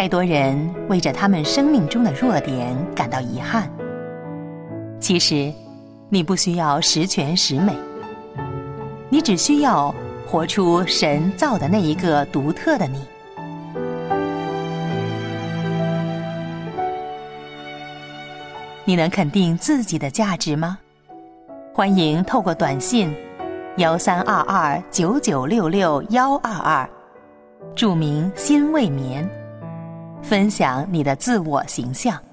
太多人为着他们生命中的弱点感到遗憾。其实，你不需要十全十美，你只需要活出神造的那一个独特的你。你能肯定自己的价值吗？欢迎透过短信幺三二二九九六六幺二二，注明“心未眠”，分享你的自我形象。